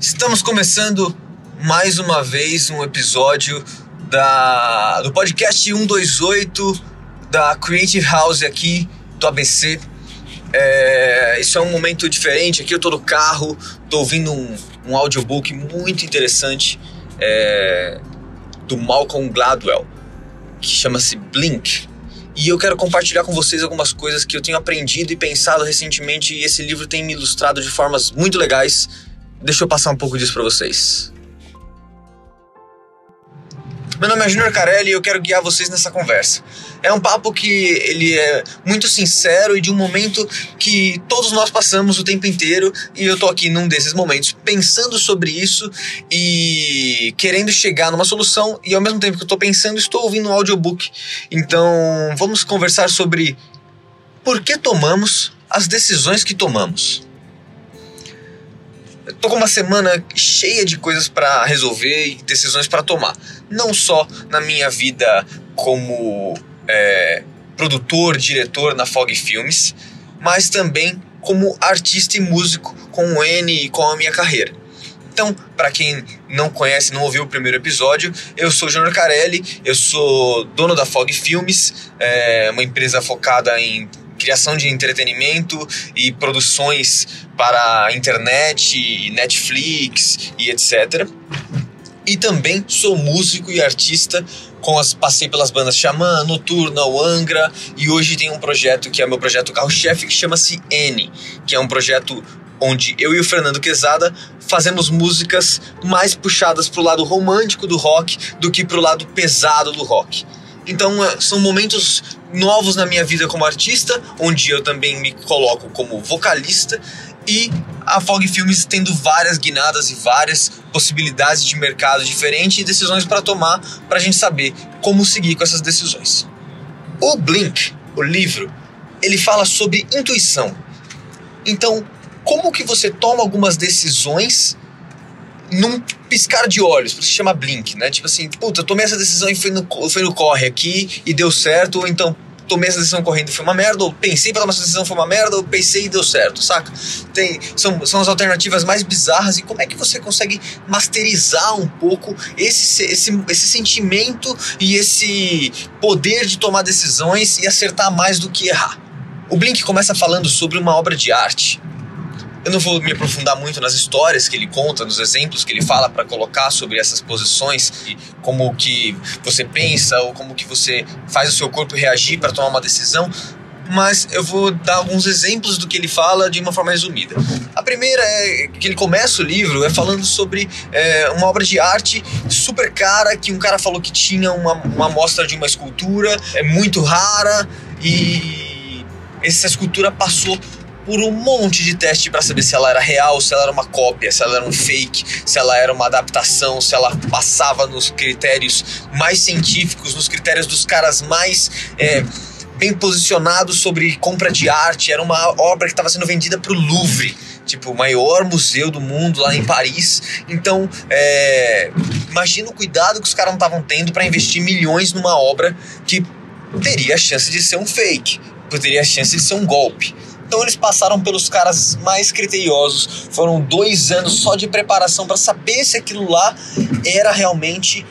Estamos começando mais uma vez um episódio da, do podcast 128 da Creative House aqui do ABC. É, isso é um momento diferente. Aqui eu tô no carro, tô ouvindo um, um audiobook muito interessante é, do Malcolm Gladwell, que chama-se Blink. E eu quero compartilhar com vocês algumas coisas que eu tenho aprendido e pensado recentemente, e esse livro tem me ilustrado de formas muito legais Deixa eu passar um pouco disso para vocês. Meu nome é Junior Carelli e eu quero guiar vocês nessa conversa. É um papo que ele é muito sincero e de um momento que todos nós passamos o tempo inteiro e eu tô aqui num desses momentos pensando sobre isso e querendo chegar numa solução e ao mesmo tempo que eu tô pensando estou ouvindo um audiobook. Então, vamos conversar sobre por que tomamos as decisões que tomamos. Tô com uma semana cheia de coisas para resolver e decisões para tomar. Não só na minha vida como é, produtor, diretor na Fog Filmes, mas também como artista e músico com o N e com a minha carreira. Então, para quem não conhece, não ouviu o primeiro episódio, eu sou Júnior Carelli, eu sou dono da Fog Filmes, é uma empresa focada em criação de entretenimento e produções para internet, Netflix e etc. E também sou músico e artista, com as, passei pelas bandas Xamã, Noturna, o Angra, e hoje tem um projeto que é meu projeto carro-chefe que chama-se N, que é um projeto onde eu e o Fernando Quezada fazemos músicas mais puxadas para o lado romântico do rock do que para o lado pesado do rock. Então é, são momentos novos na minha vida como artista, onde eu também me coloco como vocalista e a Fog Filmes tendo várias guinadas e várias possibilidades de mercado diferentes e decisões para tomar para a gente saber como seguir com essas decisões. O Blink, o livro, ele fala sobre intuição. Então, como que você toma algumas decisões num piscar de olhos, se chama blink, né? Tipo assim, puta, eu tomei essa decisão e fui no, fui no corre aqui e deu certo, ou então tomei essa decisão correndo e foi uma merda, ou pensei para tomar essa decisão foi uma merda, ou pensei e deu certo, saca? Tem, são, são as alternativas mais bizarras e como é que você consegue masterizar um pouco esse, esse, esse sentimento e esse poder de tomar decisões e acertar mais do que errar? O Blink começa falando sobre uma obra de arte eu não vou me aprofundar muito nas histórias que ele conta, nos exemplos que ele fala para colocar sobre essas posições e como que você pensa ou como que você faz o seu corpo reagir para tomar uma decisão, mas eu vou dar alguns exemplos do que ele fala de uma forma resumida. A primeira é que ele começa o livro é falando sobre é, uma obra de arte super cara que um cara falou que tinha uma, uma amostra de uma escultura é muito rara e essa escultura passou por um monte de teste para saber se ela era real, se ela era uma cópia, se ela era um fake, se ela era uma adaptação, se ela passava nos critérios mais científicos, nos critérios dos caras mais é, bem posicionados sobre compra de arte. Era uma obra que estava sendo vendida para o Louvre, tipo o maior museu do mundo lá em Paris. Então, é, imagina o cuidado que os caras não estavam tendo para investir milhões numa obra que teria a chance de ser um fake, teria a chance de ser um golpe. Então eles passaram pelos caras mais criteriosos. Foram dois anos só de preparação para saber se aquilo lá era realmente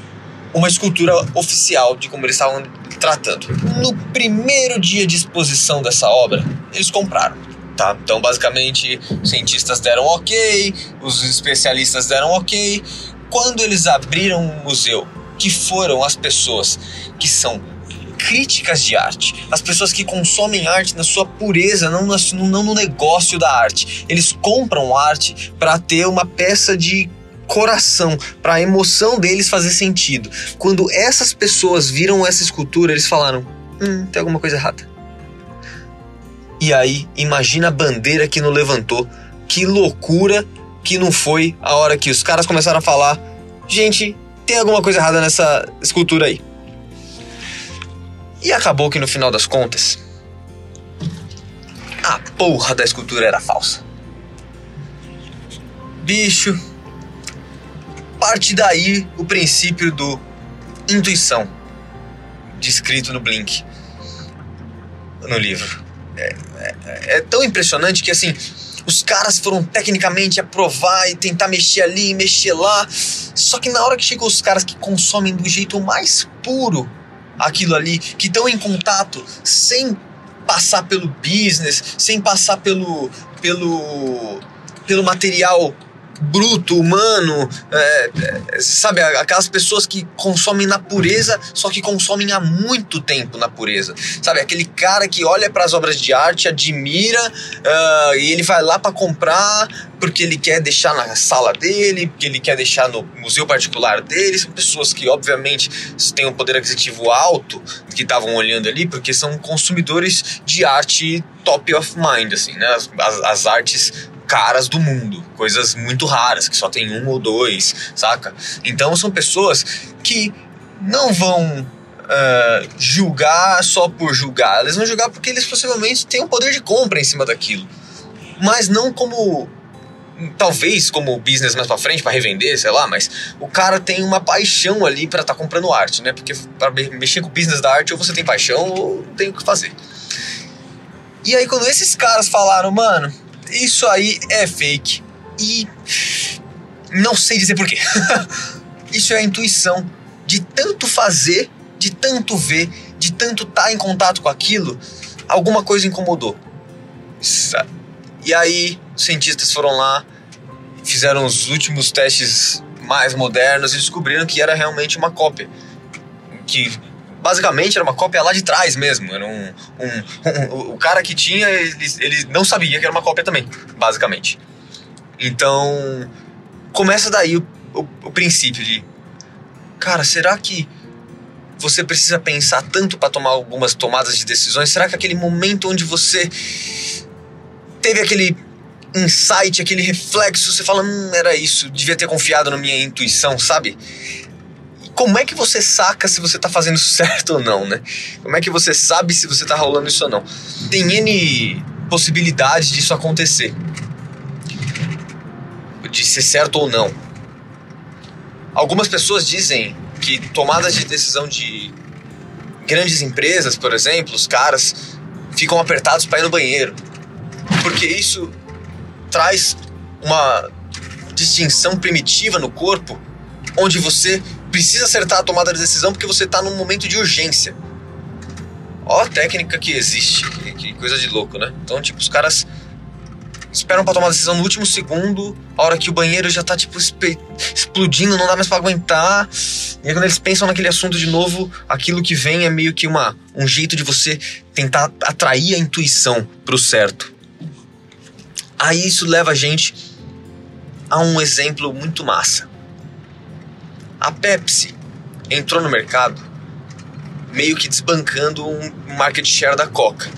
uma escultura oficial de como eles estavam tratando. No primeiro dia de exposição dessa obra, eles compraram. Tá? Então, basicamente, os cientistas deram ok, os especialistas deram ok. Quando eles abriram o museu, que foram as pessoas que são críticas de arte, as pessoas que consomem arte na sua pureza, não, no, não no negócio da arte. Eles compram arte para ter uma peça de coração, para a emoção deles fazer sentido. Quando essas pessoas viram essa escultura, eles falaram: hum, tem alguma coisa errada. E aí, imagina a bandeira que não levantou. Que loucura que não foi a hora que os caras começaram a falar: gente, tem alguma coisa errada nessa escultura aí. E acabou que no final das contas, a porra da escultura era falsa. Bicho, parte daí o princípio do intuição, descrito no Blink, no livro. É, é, é tão impressionante que assim, Os caras foram tecnicamente aprovar e tentar mexer ali, mexer lá. Só que na hora que chegou os caras que consomem do jeito mais puro aquilo ali, que estão em contato sem passar pelo business, sem passar pelo pelo pelo material bruto, humano, é, é, sabe, aquelas pessoas que consomem na pureza, só que consomem há muito tempo na pureza, sabe, aquele cara que olha para as obras de arte, admira uh, e ele vai lá para comprar porque ele quer deixar na sala dele, porque ele quer deixar no museu particular dele, são pessoas que obviamente têm um poder aquisitivo alto, que estavam olhando ali, porque são consumidores de arte top of mind, assim, né, as, as, as artes caras do mundo, coisas muito raras, que só tem um ou dois, saca? Então são pessoas que não vão uh, julgar só por julgar, eles vão julgar porque eles possivelmente têm um poder de compra em cima daquilo, mas não como talvez como business mais para frente para revender, sei lá, mas o cara tem uma paixão ali para estar tá comprando arte, né? Porque para mexer com o business da arte ou você tem paixão ou tem o que fazer. E aí quando esses caras falaram, mano, isso aí é fake. E não sei dizer porquê. isso é a intuição de tanto fazer, de tanto ver, de tanto estar tá em contato com aquilo, alguma coisa incomodou. E aí, os cientistas foram lá, fizeram os últimos testes mais modernos e descobriram que era realmente uma cópia. Que basicamente era uma cópia lá de trás mesmo. Era um, um, um o cara que tinha, ele, ele não sabia que era uma cópia também, basicamente. Então, começa daí o, o, o princípio de, cara, será que você precisa pensar tanto para tomar algumas tomadas de decisões? Será que aquele momento onde você teve aquele insight, aquele reflexo, você fala, hum, era isso, devia ter confiado na minha intuição, sabe? Como é que você saca se você tá fazendo certo ou não, né? Como é que você sabe se você tá rolando isso ou não? Tem N possibilidades disso acontecer. De ser certo ou não. Algumas pessoas dizem que tomadas de decisão de grandes empresas, por exemplo, os caras ficam apertados para ir no banheiro. Porque isso traz uma distinção primitiva no corpo onde você precisa acertar a tomada de decisão porque você está num momento de urgência. Ó a técnica que existe, que, que, coisa de louco, né? Então, tipo, os caras esperam para tomar a decisão no último segundo, a hora que o banheiro já tá, tipo, explodindo, não dá mais para aguentar. E aí, quando eles pensam naquele assunto de novo, aquilo que vem é meio que uma, um jeito de você tentar atrair a intuição pro certo. Aí isso leva a gente a um exemplo muito massa. A Pepsi entrou no mercado meio que desbancando um market share da Coca.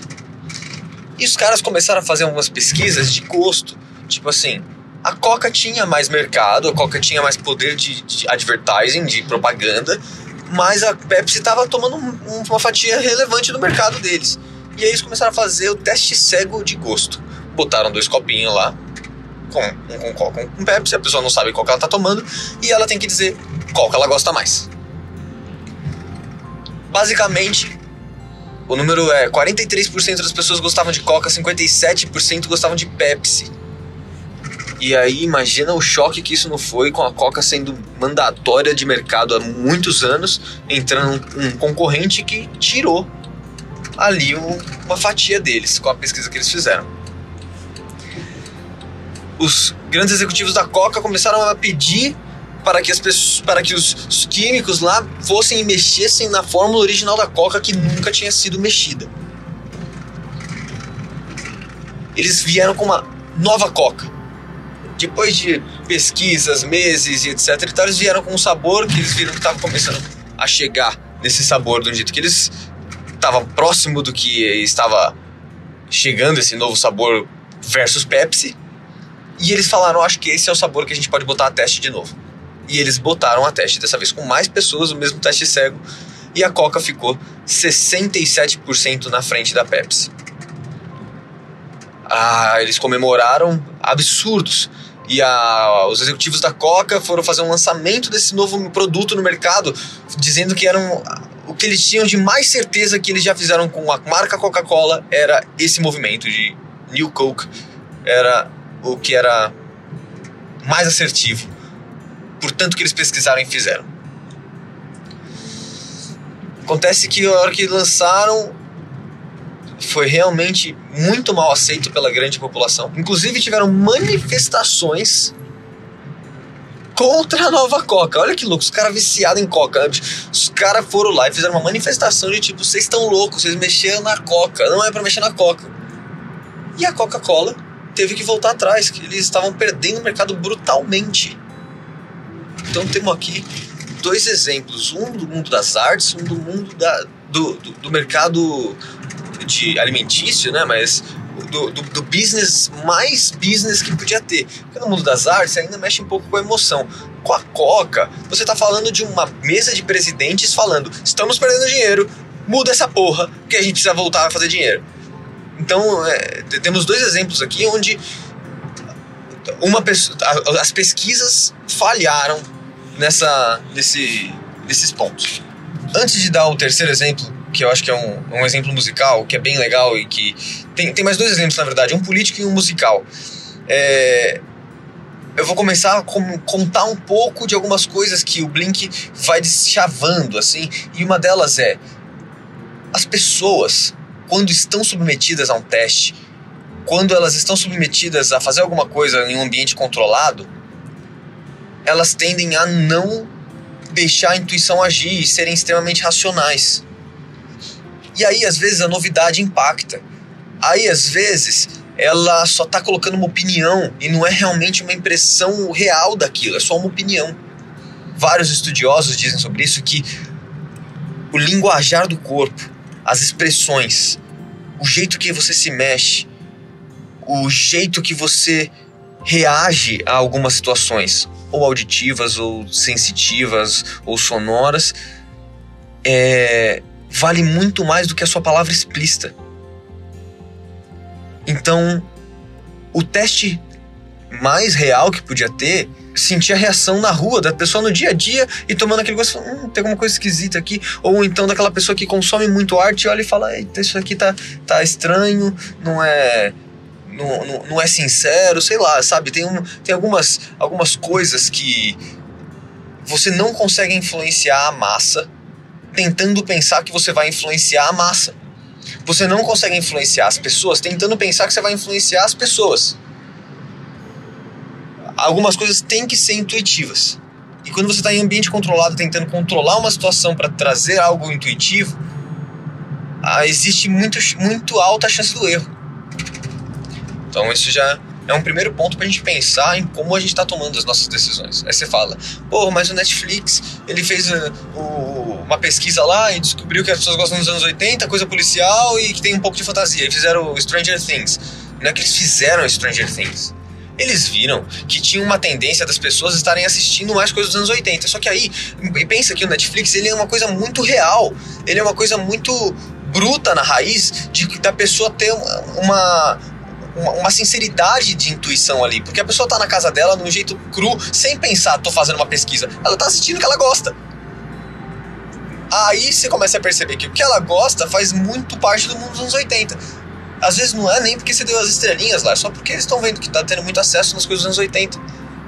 E os caras começaram a fazer algumas pesquisas de gosto, tipo assim, a Coca tinha mais mercado, a Coca tinha mais poder de, de advertising, de propaganda, mas a Pepsi estava tomando um, uma fatia relevante do mercado deles. E aí eles começaram a fazer o teste cego de gosto. Botaram dois copinhos lá, com um com Coca, um com Pepsi, a pessoa não sabe qual que ela tá tomando, e ela tem que dizer qual que ela gosta mais. Basicamente, o número é 43% das pessoas gostavam de Coca, 57% gostavam de Pepsi. E aí imagina o choque que isso não foi com a Coca sendo mandatória de mercado há muitos anos, entrando um concorrente que tirou ali uma fatia deles com a pesquisa que eles fizeram os grandes executivos da Coca começaram a pedir para que, as pessoas, para que os, os químicos lá fossem e mexessem na fórmula original da Coca que nunca tinha sido mexida. Eles vieram com uma nova Coca. Depois de pesquisas, meses e etc eles vieram com um sabor que eles viram que estava começando a chegar nesse sabor um jeito que eles estavam próximo do que estava chegando esse novo sabor versus Pepsi e eles falaram: acho que esse é o sabor que a gente pode botar a teste de novo. E eles botaram a teste, dessa vez com mais pessoas, o mesmo teste cego. E a Coca ficou 67% na frente da Pepsi. Ah, eles comemoraram absurdos. E a, os executivos da Coca foram fazer um lançamento desse novo produto no mercado, dizendo que eram o que eles tinham de mais certeza que eles já fizeram com a marca Coca-Cola era esse movimento de New Coke era o que era mais assertivo. Portanto, que eles pesquisaram e fizeram. Acontece que a hora que lançaram foi realmente muito mal aceito pela grande população. Inclusive tiveram manifestações contra a nova Coca. Olha que louco, os caras viciados em Coca. Os caras foram lá e fizeram uma manifestação de tipo, vocês estão loucos, vocês mexeram na Coca. Não é para mexer na Coca. E a Coca-Cola teve que voltar atrás, que eles estavam perdendo o mercado brutalmente. Então temos aqui dois exemplos, um do mundo das artes, um do mundo da, do, do, do mercado de alimentício, né? Mas do, do, do, business mais business que podia ter. Porque no mundo das artes ainda mexe um pouco com a emoção. Com a Coca, você está falando de uma mesa de presidentes falando: estamos perdendo dinheiro, muda essa porra, que a gente precisa voltar a fazer dinheiro. Então, é, temos dois exemplos aqui onde uma pessoa, as pesquisas falharam nessa, nesse, nesses pontos. Antes de dar o terceiro exemplo, que eu acho que é um, um exemplo musical, que é bem legal e que. Tem, tem mais dois exemplos, na verdade, um político e um musical. É, eu vou começar a contar um pouco de algumas coisas que o Blink vai deschavando, assim, e uma delas é: as pessoas, quando estão submetidas a um teste, quando elas estão submetidas a fazer alguma coisa em um ambiente controlado, elas tendem a não deixar a intuição agir e serem extremamente racionais. E aí, às vezes, a novidade impacta. Aí, às vezes, ela só está colocando uma opinião e não é realmente uma impressão real daquilo, é só uma opinião. Vários estudiosos dizem sobre isso que o linguajar do corpo, as expressões, o jeito que você se mexe, o jeito que você reage a algumas situações, ou auditivas, ou sensitivas, ou sonoras, é, vale muito mais do que a sua palavra explícita. Então, o teste mais real que podia ter, sentir a reação na rua da pessoa no dia a dia e tomando aquele gosto, hum, tem alguma coisa esquisita aqui. Ou então daquela pessoa que consome muito arte e olha e fala, eita, isso aqui tá, tá estranho, não é. Não, não, não é sincero, sei lá, sabe? Tem, um, tem algumas, algumas coisas que você não consegue influenciar a massa tentando pensar que você vai influenciar a massa. Você não consegue influenciar as pessoas tentando pensar que você vai influenciar as pessoas. Algumas coisas têm que ser intuitivas. E quando você está em ambiente controlado, tentando controlar uma situação para trazer algo intuitivo, ah, existe muito, muito alta chance do erro. Então isso já é um primeiro ponto para a gente pensar em como a gente está tomando as nossas decisões. Aí você fala, pô, mas o Netflix, ele fez uh, uma pesquisa lá e descobriu que as pessoas gostam dos anos 80, coisa policial e que tem um pouco de fantasia. E fizeram Stranger Things. Não é que eles fizeram Stranger Things. Eles viram que tinha uma tendência das pessoas estarem assistindo mais coisas dos anos 80. Só que aí, pensa que o Netflix ele é uma coisa muito real. Ele é uma coisa muito bruta na raiz de da pessoa ter uma, uma, uma, sinceridade de intuição ali. Porque a pessoa tá na casa dela de um jeito cru, sem pensar, tô fazendo uma pesquisa. Ela tá assistindo o que ela gosta. Aí você começa a perceber que o que ela gosta faz muito parte do mundo dos anos 80. Às vezes não é nem porque você deu as estrelinhas lá, é só porque eles estão vendo que tá tendo muito acesso nas coisas dos anos 80.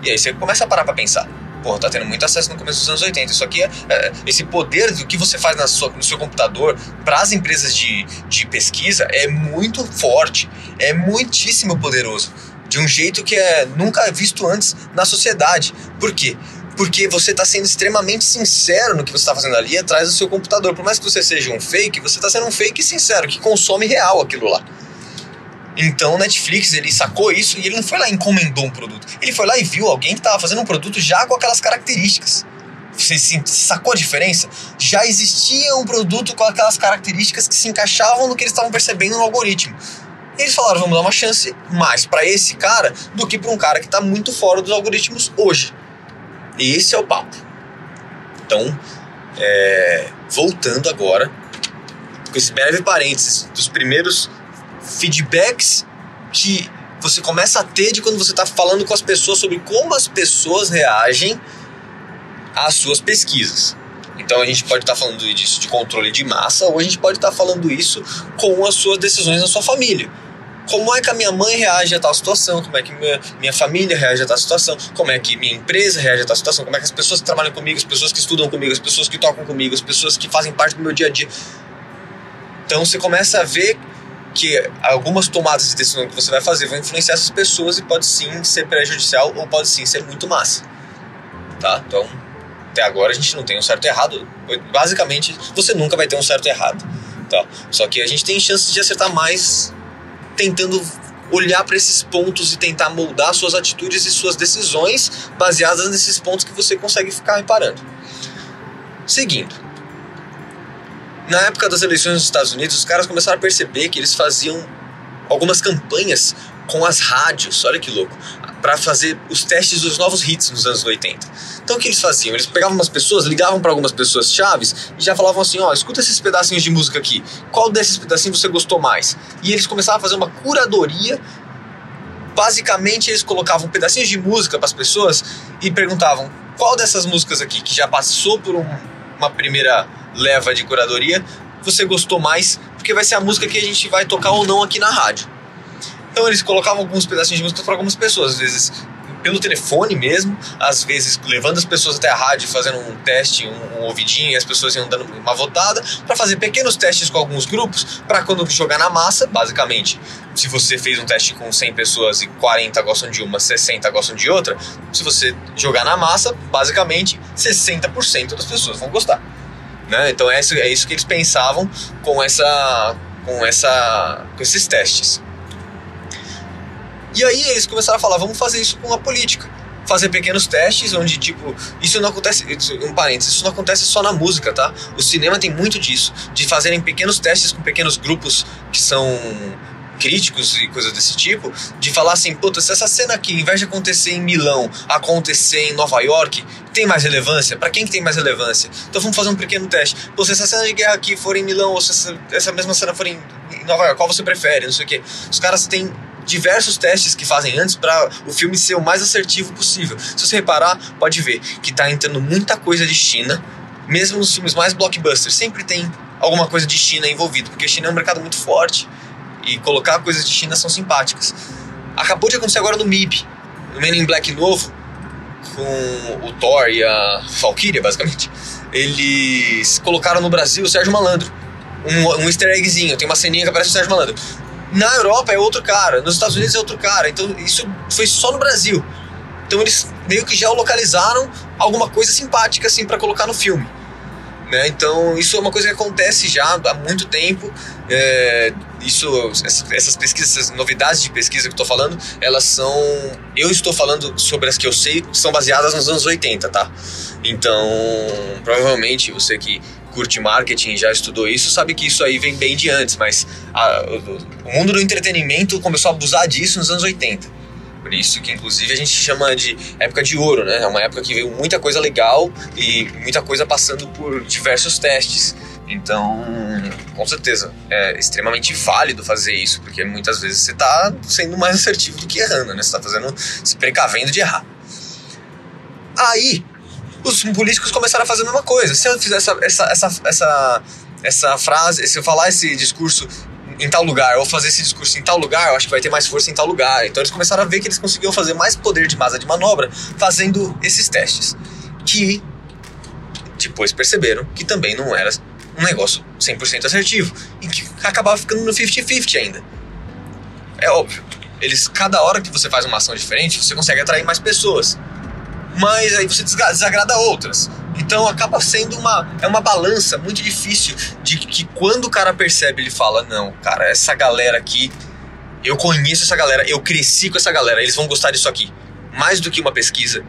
E aí você começa a parar pra pensar pô, tá tendo muito acesso no começo dos anos 80. Isso aqui é, é esse poder do que você faz na sua, no seu computador para as empresas de, de pesquisa é muito forte, é muitíssimo poderoso. De um jeito que é nunca visto antes na sociedade. Por quê? Porque você está sendo extremamente sincero no que você está fazendo ali atrás do seu computador. Por mais que você seja um fake, você está sendo um fake sincero, que consome real aquilo lá. Então o Netflix ele sacou isso e ele não foi lá e encomendou um produto. Ele foi lá e viu alguém que estava fazendo um produto já com aquelas características. Você sacou a diferença? Já existia um produto com aquelas características que se encaixavam no que eles estavam percebendo no algoritmo. E eles falaram, vamos dar uma chance mais para esse cara do que para um cara que está muito fora dos algoritmos hoje. E esse é o papo. Então, é, voltando agora, com esse breve parênteses dos primeiros feedbacks que você começa a ter de quando você está falando com as pessoas sobre como as pessoas reagem às suas pesquisas. Então a gente pode estar tá falando disso de controle de massa ou a gente pode estar tá falando isso com as suas decisões na sua família. como é que a minha mãe reage a tal situação, como é que minha, minha família reage a tal situação, como é que minha empresa reage a tal situação, como é que as pessoas que trabalham comigo, as pessoas que estudam comigo, as pessoas que tocam comigo, as pessoas que fazem parte do meu dia a dia. Então você começa a ver que algumas tomadas de decisão que você vai fazer vão influenciar essas pessoas e pode sim ser prejudicial ou pode sim ser muito massa. Tá? Então, até agora a gente não tem um certo e errado. Basicamente, você nunca vai ter um certo e errado. Tá? Só que a gente tem chances de acertar mais tentando olhar para esses pontos e tentar moldar suas atitudes e suas decisões baseadas nesses pontos que você consegue ficar reparando. Seguindo, na época das eleições nos Estados Unidos, os caras começaram a perceber que eles faziam algumas campanhas com as rádios, olha que louco, para fazer os testes dos novos hits nos anos 80. Então o que eles faziam? Eles pegavam umas pessoas, ligavam para algumas pessoas chaves e já falavam assim: ó, escuta esses pedacinhos de música aqui, qual desses pedacinhos você gostou mais? E eles começavam a fazer uma curadoria. Basicamente, eles colocavam pedacinhos de música para as pessoas e perguntavam qual dessas músicas aqui, que já passou por um, uma primeira leva de curadoria, você gostou mais, porque vai ser a música que a gente vai tocar ou não aqui na rádio. Então eles colocavam alguns pedacinhos de música para algumas pessoas, às vezes pelo telefone mesmo, às vezes levando as pessoas até a rádio, fazendo um teste, um, um ouvidinho, e as pessoas iam dando uma votada, para fazer pequenos testes com alguns grupos, para quando jogar na massa, basicamente, se você fez um teste com 100 pessoas e 40 gostam de uma, 60 gostam de outra, se você jogar na massa, basicamente 60% das pessoas vão gostar. Né? Então é isso, é isso que eles pensavam com, essa, com, essa, com esses testes. E aí eles começaram a falar, vamos fazer isso com a política. Fazer pequenos testes onde, tipo, isso não acontece, um parênteses, isso não acontece só na música, tá? O cinema tem muito disso, de fazerem pequenos testes com pequenos grupos que são críticos e coisas desse tipo, de falar assim, puta, se essa cena aqui, em vez de acontecer em Milão, acontecer em Nova York, tem mais relevância? Para quem que tem mais relevância? Então vamos fazer um pequeno teste. Pô, se essa cena de guerra aqui for em Milão, ou se essa, essa mesma cena for em, em Nova York, qual você prefere? Não sei o quê. Os caras têm diversos testes que fazem antes para o filme ser o mais assertivo possível. Se você reparar, pode ver que tá entrando muita coisa de China, mesmo nos filmes mais blockbusters, sempre tem alguma coisa de China envolvido, porque a China é um mercado muito forte e colocar coisas de China são simpáticas. Acabou de acontecer agora no MIB, no Men in Black novo, com o Thor e a Valkyria, basicamente. Eles colocaram no Brasil o Sérgio Malandro. Um, um easter eggzinho, tem uma ceninha que aparece o Sérgio Malandro. Na Europa é outro cara, nos Estados Unidos é outro cara. Então isso foi só no Brasil. Então eles meio que já localizaram alguma coisa simpática assim para colocar no filme. Né? Então, isso é uma coisa que acontece já há muito tempo. É, isso, essas pesquisas, essas novidades de pesquisa que eu estou falando, elas são. Eu estou falando sobre as que eu sei, são baseadas nos anos 80, tá? Então, provavelmente você que curte marketing já estudou isso, sabe que isso aí vem bem de antes, mas a, o, o mundo do entretenimento começou a abusar disso nos anos 80. Por isso que, inclusive, a gente chama de época de ouro, né? É uma época que veio muita coisa legal e muita coisa passando por diversos testes. Então, com certeza, é extremamente válido fazer isso, porque muitas vezes você está sendo mais assertivo do que errando, né? Você está fazendo, se precavendo de errar. Aí, os políticos começaram a fazer a mesma coisa. Se eu fizer essa, essa, essa, essa, essa frase, se eu falar esse discurso em tal lugar, ou fazer esse discurso em tal lugar, eu acho que vai ter mais força em tal lugar. Então eles começaram a ver que eles conseguiam fazer mais poder de massa de manobra fazendo esses testes. Que depois perceberam que também não era um negócio 100% assertivo e que acabava ficando no 50-50 ainda. É óbvio, eles cada hora que você faz uma ação diferente, você consegue atrair mais pessoas. Mas aí você desagrada outras. Então acaba sendo uma, é uma balança muito difícil de que quando o cara percebe, ele fala: Não, cara, essa galera aqui, eu conheço essa galera, eu cresci com essa galera, eles vão gostar disso aqui. Mais do que uma pesquisa,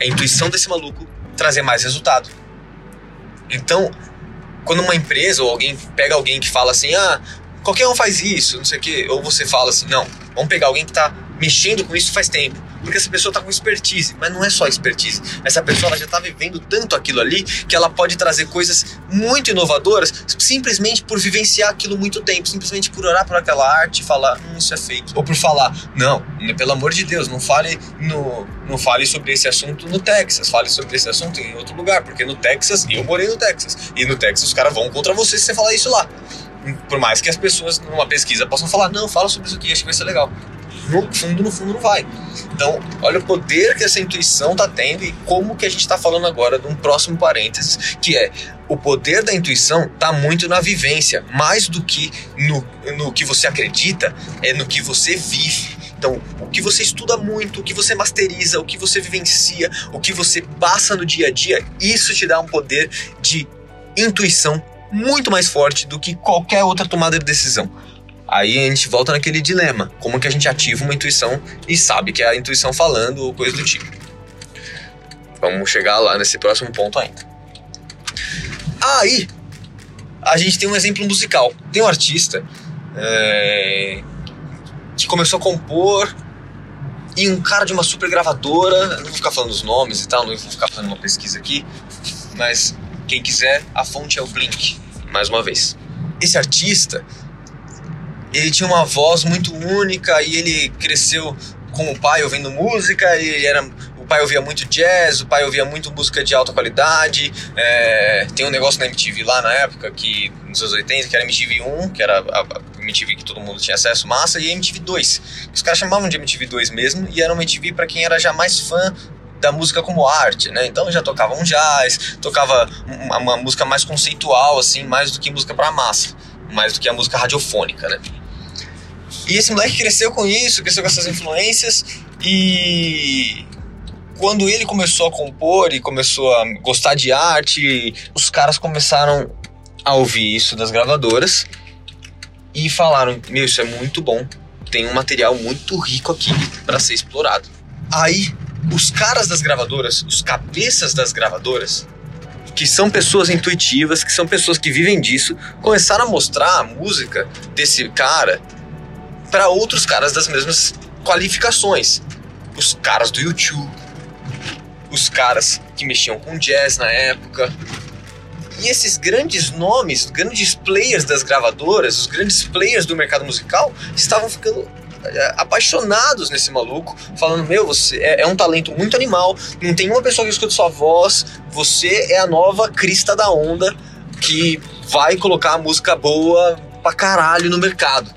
é a intuição desse maluco trazer mais resultado. Então, quando uma empresa ou alguém pega alguém que fala assim: Ah, qualquer um faz isso, não sei o quê, ou você fala assim: Não, vamos pegar alguém que está mexendo com isso faz tempo porque essa pessoa está com expertise, mas não é só expertise. Essa pessoa já está vivendo tanto aquilo ali que ela pode trazer coisas muito inovadoras simplesmente por vivenciar aquilo muito tempo, simplesmente por orar por aquela arte e falar, hum, isso é fake. Ou por falar, não, pelo amor de Deus, não fale, no, não fale sobre esse assunto no Texas, fale sobre esse assunto em outro lugar, porque no Texas, eu morei no Texas, e no Texas os caras vão contra você se você falar isso lá. Por mais que as pessoas numa pesquisa possam falar, não, fala sobre isso aqui, acho que vai ser legal. No fundo, no fundo, não vai. Então, olha o poder que essa intuição está tendo e como que a gente está falando agora de um próximo parênteses, que é o poder da intuição está muito na vivência, mais do que no, no que você acredita, é no que você vive. Então, o que você estuda muito, o que você masteriza, o que você vivencia, o que você passa no dia a dia, isso te dá um poder de intuição muito mais forte do que qualquer outra tomada de decisão. Aí a gente volta naquele dilema: como que a gente ativa uma intuição e sabe que é a intuição falando ou coisa do tipo. Vamos chegar lá nesse próximo ponto ainda. Aí, a gente tem um exemplo musical. Tem um artista é, que começou a compor e um cara de uma super gravadora, não vou ficar falando os nomes e tal, não vou ficar fazendo uma pesquisa aqui, mas quem quiser, a fonte é o Blink, mais uma vez. Esse artista, ele tinha uma voz muito única e ele cresceu com o pai ouvindo música e era o pai ouvia muito jazz, o pai ouvia muito música de alta qualidade. É, tem um negócio na MTV lá na época, que nos anos 80, que era MTV 1, que era a, a MTV que todo mundo tinha acesso massa, e MTV 2. Os caras chamavam de MTV 2 mesmo, e era uma MTV para quem era já mais fã da música como arte, né? Então já tocava um jazz, tocava uma, uma música mais conceitual, assim, mais do que música para massa, mais do que a música radiofônica, né? E esse moleque cresceu com isso, cresceu com essas influências e quando ele começou a compor e começou a gostar de arte, os caras começaram a ouvir isso das gravadoras e falaram: Meu, isso é muito bom, tem um material muito rico aqui para ser explorado. Aí, os caras das gravadoras, os cabeças das gravadoras, que são pessoas intuitivas, que são pessoas que vivem disso, começaram a mostrar a música desse cara para outros caras das mesmas qualificações. Os caras do YouTube, os caras que mexiam com jazz na época. E esses grandes nomes, grandes players das gravadoras, os grandes players do mercado musical, estavam ficando apaixonados nesse maluco, falando: Meu, você é, é, um talento muito animal, não tem uma pessoa que escuta sua voz, você é a nova crista da onda que vai colocar música boa pra caralho no mercado.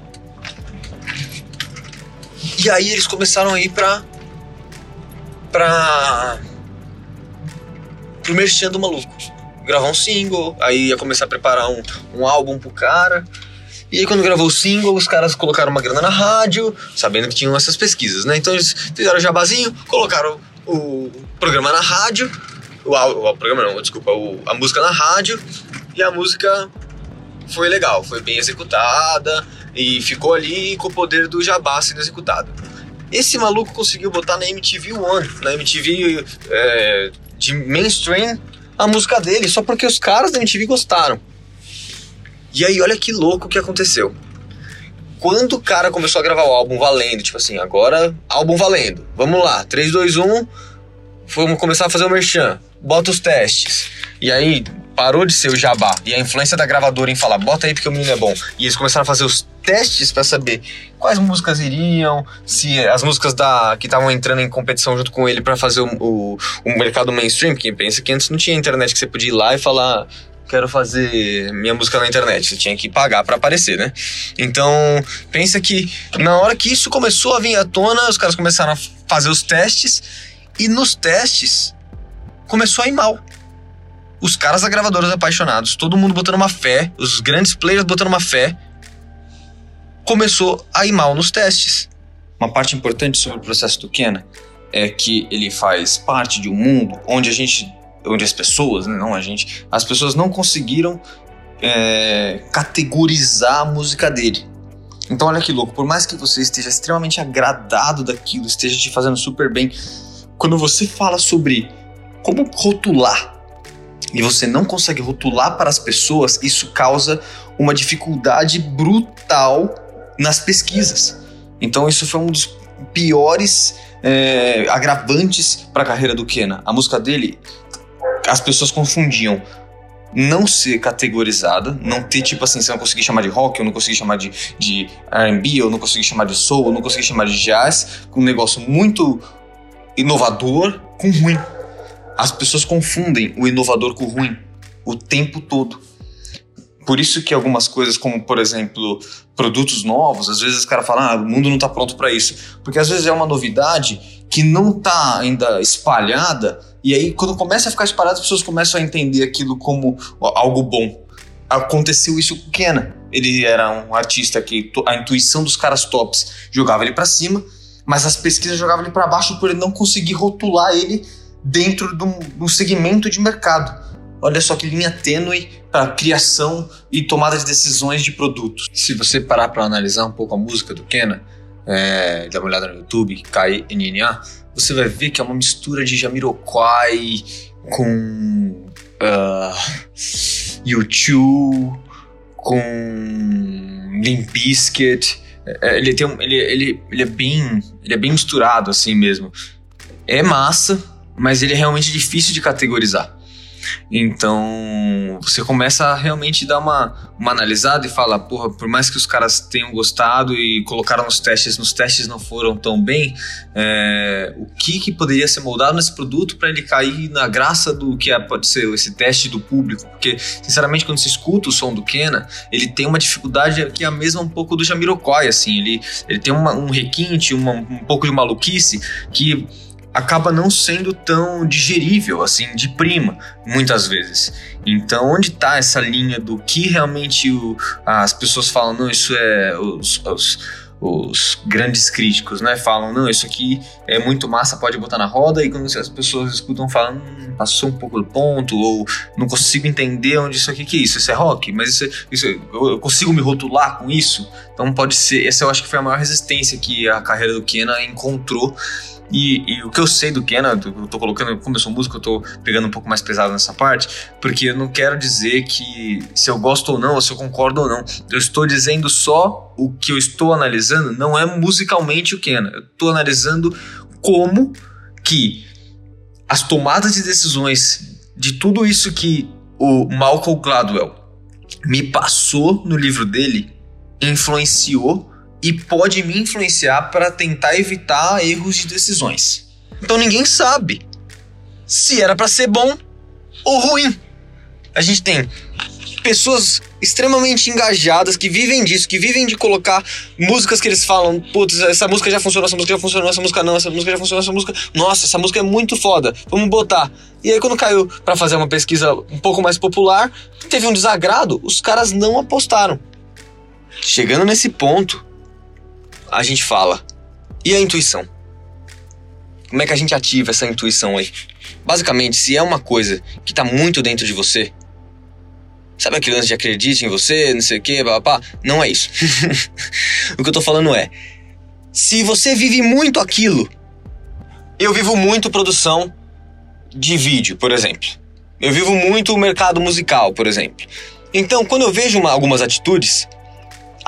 E aí eles começaram a ir pra. pra pro merchan do maluco. Gravar um single, aí ia começar a preparar um, um álbum pro cara. E aí quando gravou o single, os caras colocaram uma grana na rádio, sabendo que tinham essas pesquisas, né? Então eles fizeram o jabazinho, colocaram o programa na rádio, o, o, o programa não, desculpa, o, a música na rádio, e a música foi legal, foi bem executada e ficou ali com o poder do jabá sendo executado. Esse maluco conseguiu botar na MTV One, na MTV é, de mainstream a música dele, só porque os caras da MTV gostaram. E aí, olha que louco que aconteceu. Quando o cara começou a gravar o álbum valendo, tipo assim, agora álbum valendo. Vamos lá, 3, 2, 1, vamos começar a fazer o merchan. Bota os testes. E aí, parou de ser o jabá. E a influência da gravadora em falar, bota aí porque o menino é bom. E eles começaram a fazer os testes para saber quais músicas iriam, se as músicas da que estavam entrando em competição junto com ele para fazer o, o, o, mercado mainstream. Quem pensa que antes não tinha internet que você podia ir lá e falar quero fazer minha música na internet. Você tinha que pagar para aparecer, né? Então, pensa que na hora que isso começou a vir à tona, os caras começaram a fazer os testes e nos testes começou a ir mal. Os caras da gravadora apaixonados, todo mundo botando uma fé, os grandes players botando uma fé, começou a ir mal nos testes. Uma parte importante sobre o processo do Kena é que ele faz parte de um mundo onde a gente, onde as pessoas, né, não a gente, as pessoas não conseguiram é, categorizar a música dele. Então olha que louco, por mais que você esteja extremamente agradado daquilo, esteja te fazendo super bem, quando você fala sobre como rotular e você não consegue rotular para as pessoas, isso causa uma dificuldade brutal nas pesquisas. Então, isso foi um dos piores é, agravantes para a carreira do Kena. A música dele, as pessoas confundiam não ser categorizada, não ter tipo assim, você não conseguir chamar de rock, eu não consegui chamar de, de R&B, eu não consegui chamar de soul, eu não consegui chamar de jazz, um negócio muito inovador com ruim. As pessoas confundem o inovador com o ruim o tempo todo. por isso que algumas coisas, como por exemplo, produtos novos, às vezes os caras falam, ah, o mundo não está pronto para isso. Porque às vezes é uma novidade que não está ainda espalhada, e aí quando começa a ficar espalhada, as pessoas começam a entender aquilo como algo bom. Aconteceu isso com Kena. Ele era um artista que a intuição dos caras tops jogava ele para cima, mas as pesquisas jogavam ele para baixo por ele não conseguir rotular ele dentro de um, segmento de mercado. Olha só que linha tênue para criação e tomada de decisões de produtos. Se você parar para analisar um pouco a música do Kena, é, dá uma olhada no YouTube, KNNA, você vai ver que é uma mistura de Jamiroquai com uh, U2, com Limp Bizkit. É, ele, tem um, ele, ele, ele, é bem, ele é bem misturado assim mesmo. É massa, mas ele é realmente difícil de categorizar. Então você começa a realmente dar uma, uma analisada e fala, porra, por mais que os caras tenham gostado e colocaram nos testes, nos testes não foram tão bem, é, o que, que poderia ser moldado nesse produto para ele cair na graça do que é, pode ser esse teste do público? Porque, sinceramente, quando você escuta o som do Kena, ele tem uma dificuldade que é a mesma um pouco do Jamiroquai, assim, ele, ele tem uma, um requinte, uma, um pouco de maluquice que acaba não sendo tão digerível, assim, de prima, muitas vezes. Então, onde está essa linha do que realmente o, as pessoas falam, não, isso é os, os, os, grandes críticos, né? Falam, não, isso aqui é muito massa, pode botar na roda, e quando as pessoas escutam, falam, hum, passou um pouco do ponto, ou não consigo entender onde isso aqui que é isso, isso é rock, mas isso, isso eu consigo me rotular com isso. Então pode ser, essa eu acho que foi a maior resistência que a carreira do Kena encontrou e, e, o que eu sei do Kenan, eu tô colocando, como eu sou músico, eu tô pegando um pouco mais pesado nessa parte, porque eu não quero dizer que se eu gosto ou não, ou se eu concordo ou não. Eu estou dizendo só o que eu estou analisando, não é musicalmente o Kenan. Eu estou analisando como que as tomadas de decisões de tudo isso que o Malcolm Gladwell me passou no livro dele influenciou e pode me influenciar para tentar evitar erros de decisões. Então ninguém sabe se era para ser bom ou ruim. A gente tem pessoas extremamente engajadas que vivem disso, que vivem de colocar músicas que eles falam, putz, essa música já funcionou, essa música já funcionou, essa música não, essa música já funcionou, essa música, nossa, essa música é muito foda, vamos botar. E aí quando caiu para fazer uma pesquisa um pouco mais popular, teve um desagrado, os caras não apostaram. Chegando nesse ponto, a gente fala. E a intuição? Como é que a gente ativa essa intuição aí? Basicamente, se é uma coisa que tá muito dentro de você, sabe aquele lance de acredite em você, não sei o que, papá? Não é isso. o que eu tô falando é, se você vive muito aquilo, eu vivo muito produção de vídeo, por exemplo. Eu vivo muito o mercado musical, por exemplo. Então, quando eu vejo uma, algumas atitudes,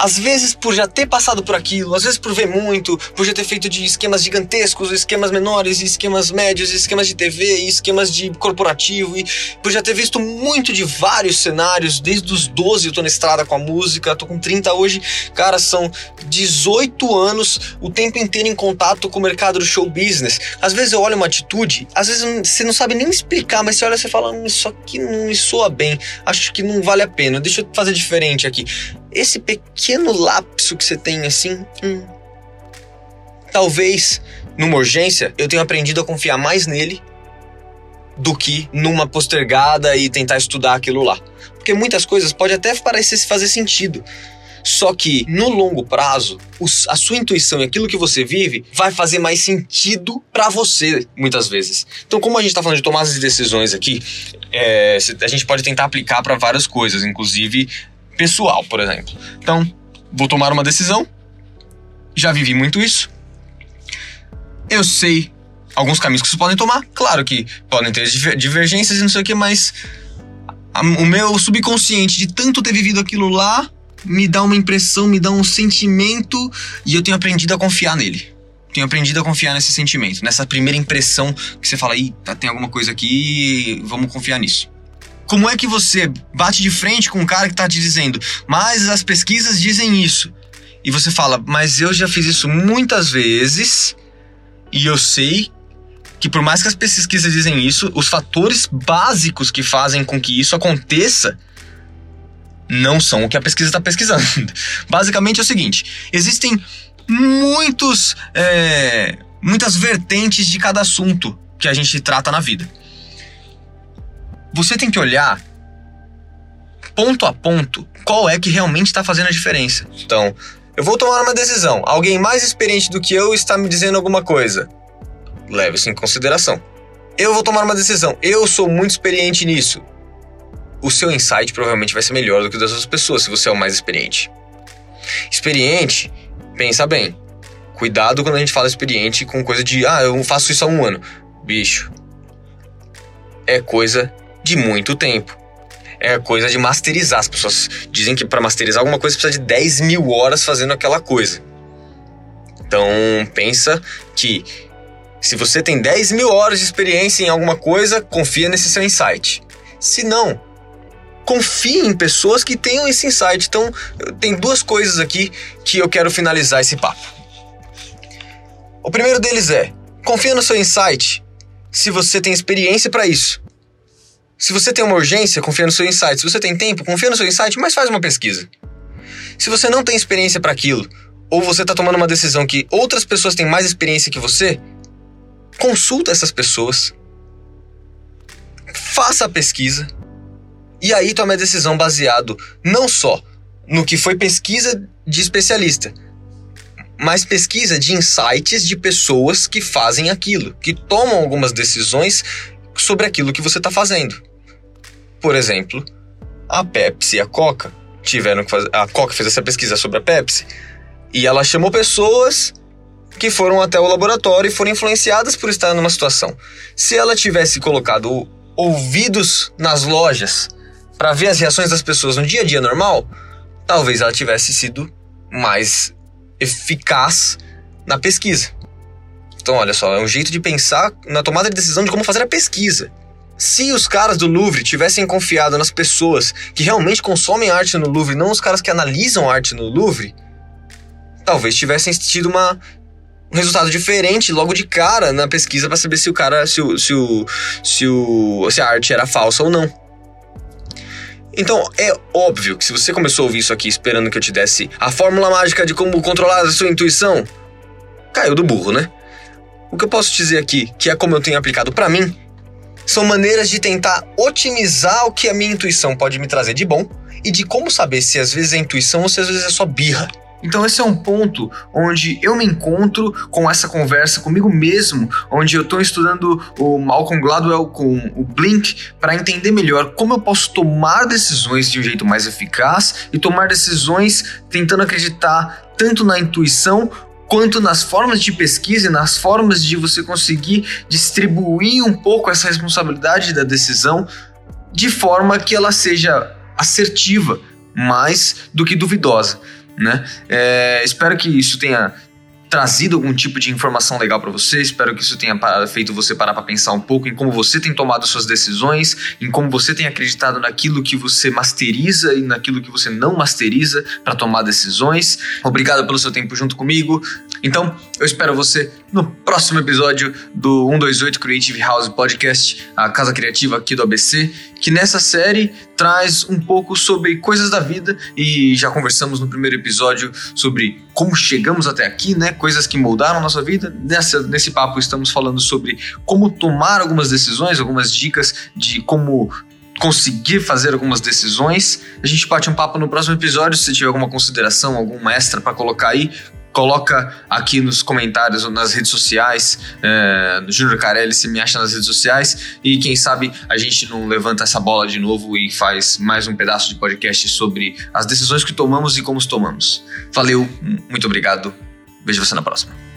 às vezes por já ter passado por aquilo, às vezes por ver muito, por já ter feito de esquemas gigantescos, esquemas menores, esquemas médios, esquemas de TV, esquemas de corporativo, e por já ter visto muito de vários cenários, desde os 12 eu tô na estrada com a música, tô com 30 hoje, cara, são 18 anos o tempo inteiro em contato com o mercado do show business. Às vezes eu olho uma atitude, às vezes você não sabe nem explicar, mas você olha e fala, hum, isso aqui não me soa bem, acho que não vale a pena, deixa eu fazer diferente aqui esse pequeno lapso que você tem assim, hum, talvez numa urgência eu tenha aprendido a confiar mais nele do que numa postergada e tentar estudar aquilo lá. Porque muitas coisas pode até parecer fazer sentido. Só que no longo prazo, a sua intuição e aquilo que você vive vai fazer mais sentido para você, muitas vezes. Então, como a gente está falando de tomadas de decisões aqui, é, a gente pode tentar aplicar para várias coisas, inclusive pessoal, por exemplo. Então, vou tomar uma decisão. Já vivi muito isso. Eu sei alguns caminhos que vocês podem tomar. Claro que podem ter divergências e não sei o que, mas o meu subconsciente de tanto ter vivido aquilo lá me dá uma impressão, me dá um sentimento e eu tenho aprendido a confiar nele. Tenho aprendido a confiar nesse sentimento, nessa primeira impressão que você fala, eita, tem alguma coisa aqui, vamos confiar nisso. Como é que você bate de frente com um cara que está te dizendo, mas as pesquisas dizem isso? E você fala, mas eu já fiz isso muitas vezes e eu sei que por mais que as pesquisas dizem isso, os fatores básicos que fazem com que isso aconteça não são o que a pesquisa está pesquisando. Basicamente é o seguinte: existem muitos, é, muitas vertentes de cada assunto que a gente trata na vida. Você tem que olhar ponto a ponto qual é que realmente está fazendo a diferença. Então, eu vou tomar uma decisão. Alguém mais experiente do que eu está me dizendo alguma coisa. Leve isso em consideração. Eu vou tomar uma decisão. Eu sou muito experiente nisso. O seu insight provavelmente vai ser melhor do que o das outras pessoas se você é o mais experiente. Experiente, pensa bem. Cuidado quando a gente fala experiente com coisa de, ah, eu faço isso há um ano. Bicho, é coisa de muito tempo. É coisa de masterizar. As pessoas dizem que para masterizar alguma coisa precisa de 10 mil horas fazendo aquela coisa. Então, pensa que se você tem 10 mil horas de experiência em alguma coisa, confia nesse seu insight. Se não, confie em pessoas que tenham esse insight. Então, tem duas coisas aqui que eu quero finalizar esse papo. O primeiro deles é: confia no seu insight se você tem experiência para isso. Se você tem uma urgência, confia no seu insight. Se você tem tempo, confia no seu insight, mas faz uma pesquisa. Se você não tem experiência para aquilo, ou você está tomando uma decisão que outras pessoas têm mais experiência que você, consulta essas pessoas, faça a pesquisa e aí tome a decisão baseado não só no que foi pesquisa de especialista, mas pesquisa de insights de pessoas que fazem aquilo, que tomam algumas decisões sobre aquilo que você está fazendo. Por exemplo, a Pepsi e a Coca tiveram que fazer. A Coca fez essa pesquisa sobre a Pepsi e ela chamou pessoas que foram até o laboratório e foram influenciadas por estar numa situação. Se ela tivesse colocado ouvidos nas lojas para ver as reações das pessoas no dia a dia normal, talvez ela tivesse sido mais eficaz na pesquisa. Então, olha só, é um jeito de pensar na tomada de decisão de como fazer a pesquisa. Se os caras do Louvre tivessem confiado nas pessoas que realmente consomem arte no Louvre, não os caras que analisam arte no Louvre, talvez tivessem tido uma, um resultado diferente logo de cara na pesquisa para saber se o cara, se o, se o, se o, se a arte era falsa ou não. Então, é óbvio que se você começou a ouvir isso aqui esperando que eu te desse a fórmula mágica de como controlar a sua intuição, caiu do burro, né? O que eu posso dizer aqui, que é como eu tenho aplicado para mim, são maneiras de tentar otimizar o que a minha intuição pode me trazer de bom e de como saber se às vezes é intuição ou se às vezes é só birra. Então esse é um ponto onde eu me encontro com essa conversa comigo mesmo, onde eu estou estudando o Malcolm Gladwell com o Blink para entender melhor como eu posso tomar decisões de um jeito mais eficaz e tomar decisões tentando acreditar tanto na intuição quanto nas formas de pesquisa e nas formas de você conseguir distribuir um pouco essa responsabilidade da decisão de forma que ela seja assertiva mais do que duvidosa. Né? É, espero que isso tenha trazido algum tipo de informação legal para você. Espero que isso tenha feito você parar para pensar um pouco em como você tem tomado suas decisões, em como você tem acreditado naquilo que você masteriza e naquilo que você não masteriza para tomar decisões. Obrigado pelo seu tempo junto comigo. Então, eu espero você no próximo episódio do 128 Creative House Podcast, a casa criativa aqui do ABC, que nessa série traz um pouco sobre coisas da vida e já conversamos no primeiro episódio sobre como chegamos até aqui, né? Coisas que moldaram nossa vida. Nessa, nesse papo estamos falando sobre como tomar algumas decisões, algumas dicas de como conseguir fazer algumas decisões. A gente bate um papo no próximo episódio. Se tiver alguma consideração, alguma extra para colocar aí, coloca aqui nos comentários ou nas redes sociais, é, no Júnior Carelli, se me acha nas redes sociais, e quem sabe a gente não levanta essa bola de novo e faz mais um pedaço de podcast sobre as decisões que tomamos e como os tomamos. Valeu, muito obrigado, vejo você na próxima.